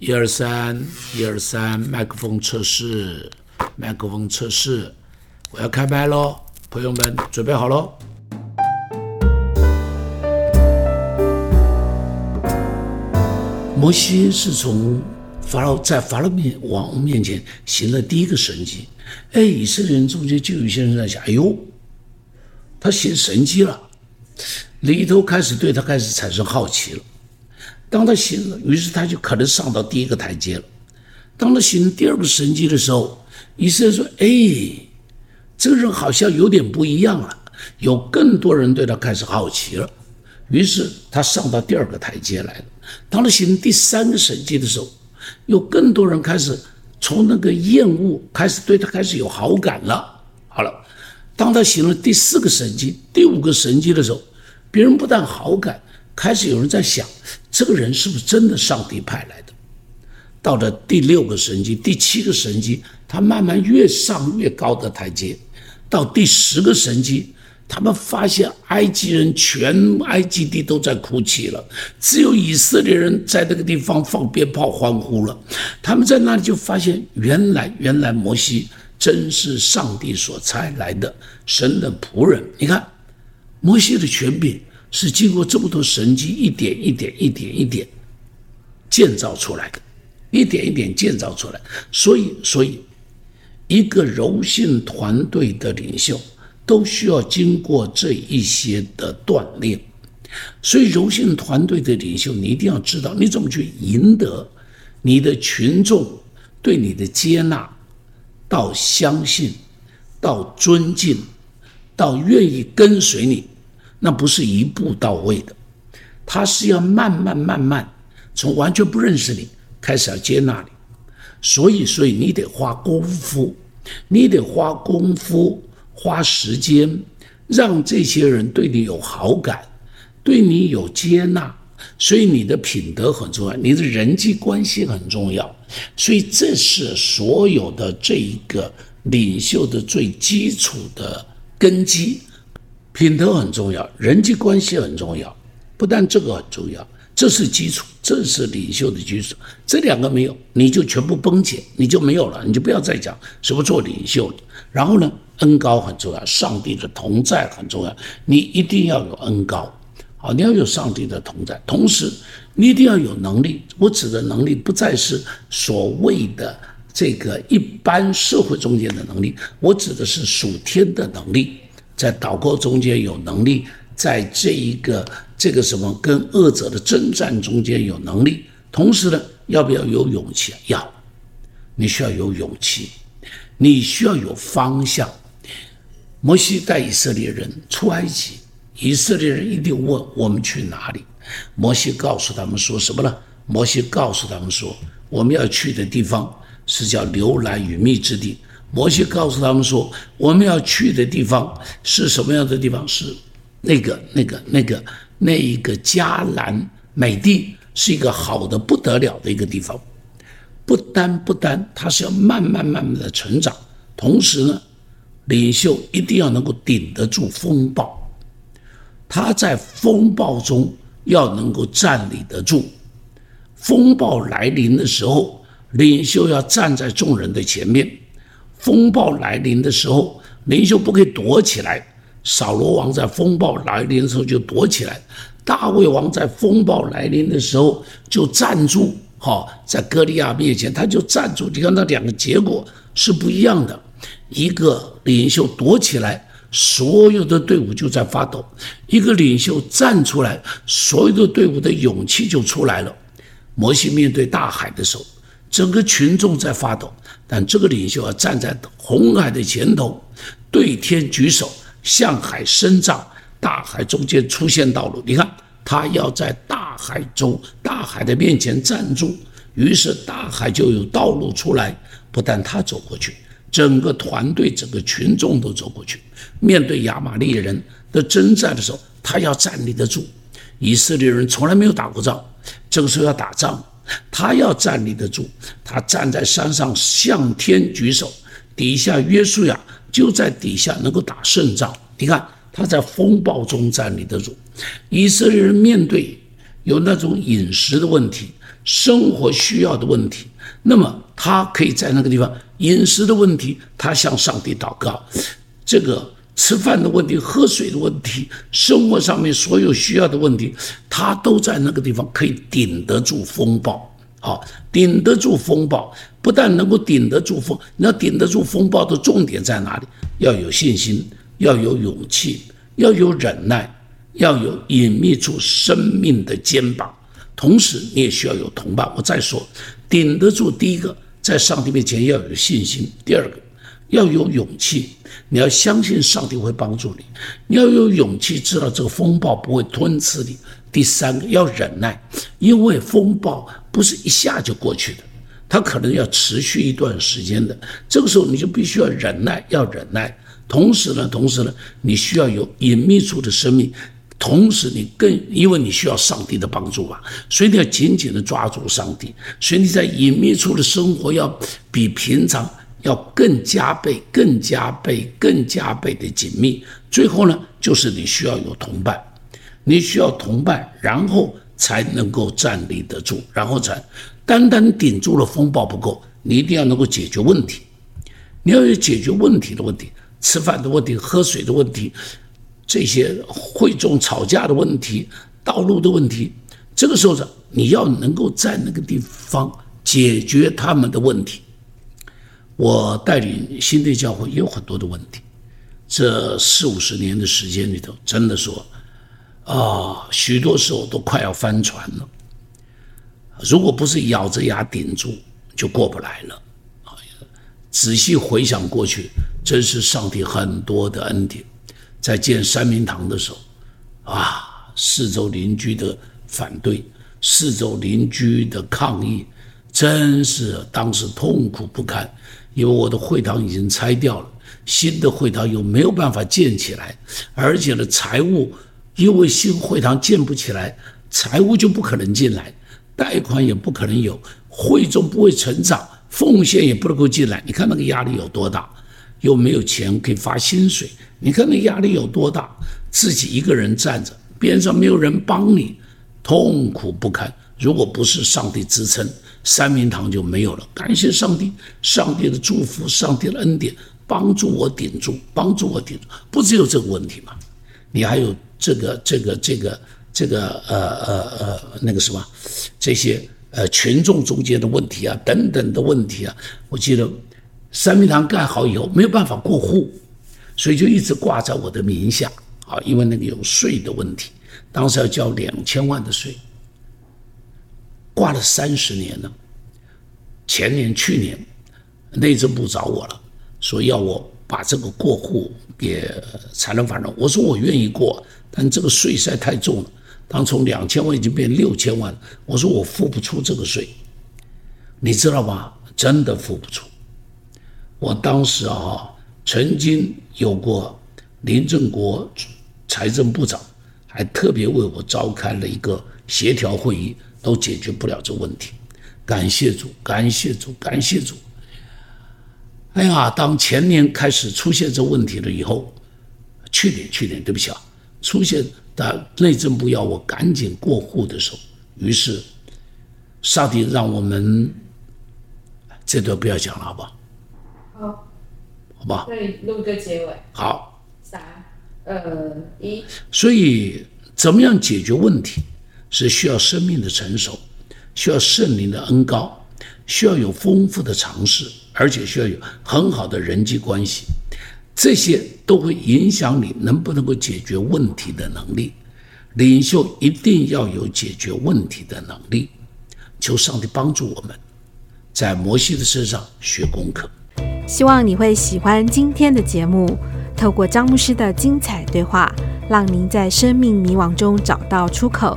一二三，一二三，麦克风测试，麦克风测试，我要开麦喽，朋友们准备好喽。摩西是从法老在法老面王面前行了第一个神迹，哎，以色列人中间就有些人在想，哎呦，他行神迹了，里头开始对他开始产生好奇了。当他醒了，于是他就可能上到第一个台阶了。当他行第二个神迹的时候，以色列说：“哎，这个人好像有点不一样了。”有更多人对他开始好奇了，于是他上到第二个台阶来了。当他行第三个神迹的时候，有更多人开始从那个厌恶开始对他开始有好感了。好了，当他行了第四个神迹、第五个神迹的时候，别人不但好感，开始有人在想。这个人是不是真的上帝派来的？到了第六个神迹、第七个神迹，他慢慢越上越高的台阶。到第十个神迹，他们发现埃及人全埃及地都在哭泣了，只有以色列人在那个地方放鞭炮欢呼了。他们在那里就发现，原来原来摩西真是上帝所差来的神的仆人。你看，摩西的权柄。是经过这么多神迹，一点一点、一点一点建造出来的，一点一点建造出来。所以，所以一个柔性团队的领袖都需要经过这一些的锻炼。所以，柔性团队的领袖，你一定要知道你怎么去赢得你的群众对你的接纳，到相信，到尊敬，到愿意跟随你。那不是一步到位的，他是要慢慢慢慢从完全不认识你开始要接纳你，所以所以你得花功夫，你得花功夫花时间，让这些人对你有好感，对你有接纳，所以你的品德很重要，你的人际关系很重要，所以这是所有的这一个领袖的最基础的根基。品德很重要，人际关系很重要，不但这个很重要，这是基础，这是领袖的基础。这两个没有，你就全部崩解，你就没有了，你就不要再讲什么做领袖。然后呢，恩高很重要，上帝的同在很重要，你一定要有恩高，好，你要有上帝的同在，同时你一定要有能力。我指的能力不再是所谓的这个一般社会中间的能力，我指的是属天的能力。在祷告中间有能力，在这一个这个什么跟恶者的征战中间有能力，同时呢，要不要有勇气？要，你需要有勇气，你需要有方向。摩西带以色列人出埃及，以色列人一定问我们去哪里？摩西告诉他们说什么呢？摩西告诉他们说，我们要去的地方是叫流奶与蜜之地。摩西告诉他们说：“我们要去的地方是什么样的地方？是那个、那个、那个、那一个迦南美地，是一个好的不得了的一个地方。不单不单，它是要慢慢慢慢的成长，同时呢，领袖一定要能够顶得住风暴。他在风暴中要能够站立得住。风暴来临的时候，领袖要站在众人的前面。”风暴来临的时候，领袖不可以躲起来。扫罗王在风暴来临的时候就躲起来，大卫王在风暴来临的时候就站住。哈，在歌利亚面前他就站住。你看那两个结果是不一样的。一个领袖躲起来，所有的队伍就在发抖；一个领袖站出来，所有的队伍的勇气就出来了。摩西面对大海的时候，整个群众在发抖。但这个领袖要站在红海的前头，对天举手，向海伸杖，大海中间出现道路。你看，他要在大海中、大海的面前站住，于是大海就有道路出来。不但他走过去，整个团队、整个群众都走过去。面对亚玛力人的征战的时候，他要站立得住。以色列人从来没有打过仗，这个时候要打仗。他要站立得住，他站在山上向天举手，底下约书亚就在底下能够打胜仗。你看他在风暴中站立得住。以色列人面对有那种饮食的问题，生活需要的问题，那么他可以在那个地方饮食的问题，他向上帝祷告，这个吃饭的问题、喝水的问题、生活上面所有需要的问题，他都在那个地方可以顶得住风暴。好，顶得住风暴，不但能够顶得住风，你要顶得住风暴的重点在哪里？要有信心，要有勇气，要有忍耐，要有隐秘住生命的肩膀。同时，你也需要有同伴。我再说，顶得住第一个，在上帝面前要有信心；第二个，要有勇气，你要相信上帝会帮助你；你要有勇气，知道这个风暴不会吞吃你。第三个，要忍耐，因为风暴不是一下就过去的，它可能要持续一段时间的。这个时候，你就必须要忍耐，要忍耐。同时呢，同时呢，你需要有隐秘处的生命。同时，你更因为你需要上帝的帮助吧，所以你要紧紧的抓住上帝。所以你在隐秘处的生活要比平常要更加倍、更加倍、更加倍的紧密。最后呢，就是你需要有同伴，你需要同伴，然后才能够站立得住，然后才单单顶住了风暴不够，你一定要能够解决问题。你要有解决问题的问题，吃饭的问题，喝水的问题。这些会众吵架的问题、道路的问题，这个时候呢，你要能够在那个地方解决他们的问题。我带领新的教会也有很多的问题，这四五十年的时间里头，真的说啊，许多时候都快要翻船了。如果不是咬着牙顶住，就过不来了。仔细回想过去，真是上帝很多的恩典。在建三明堂的时候，啊，四周邻居的反对，四周邻居的抗议，真是当时痛苦不堪。因为我的会堂已经拆掉了，新的会堂又没有办法建起来，而且呢，财务因为新会堂建不起来，财务就不可能进来，贷款也不可能有，会众不会成长，奉献也不能够进来。你看那个压力有多大？又没有钱可以发薪水。你看那压力有多大？自己一个人站着，边上没有人帮你，痛苦不堪。如果不是上帝支撑，三明堂就没有了。感谢上帝，上帝的祝福，上帝的恩典，帮助我顶住，帮助我顶住。不只有这个问题吗？你还有这个、这个、这个、这个呃呃呃那个什么，这些呃群众中间的问题啊，等等的问题啊。我记得三明堂盖好以后，没有办法过户。所以就一直挂在我的名下，啊，因为那个有税的问题，当时要交两千万的税，挂了三十年了。前年、去年，内政部找我了，说要我把这个过户给才能法人。我说我愿意过，但这个税实在太重了。当从两千万已经变六千万，我说我付不出这个税，你知道吧？真的付不出。我当时啊。曾经有过林正国财政部长，还特别为我召开了一个协调会议，都解决不了这问题。感谢主，感谢主，感谢主。哎呀，当前年开始出现这问题了以后，去年去年对不起啊，出现的内政部要我赶紧过户的时候，于是上帝让我们这段不要讲了，好不好？好。好吧，那你录个结尾。好，三、二、一。所以，怎么样解决问题，是需要生命的成熟，需要圣灵的恩高，需要有丰富的尝试，而且需要有很好的人际关系，这些都会影响你能不能够解决问题的能力。领袖一定要有解决问题的能力。求上帝帮助我们，在摩西的身上学功课。希望你会喜欢今天的节目。透过张牧师的精彩对话，让您在生命迷惘中找到出口。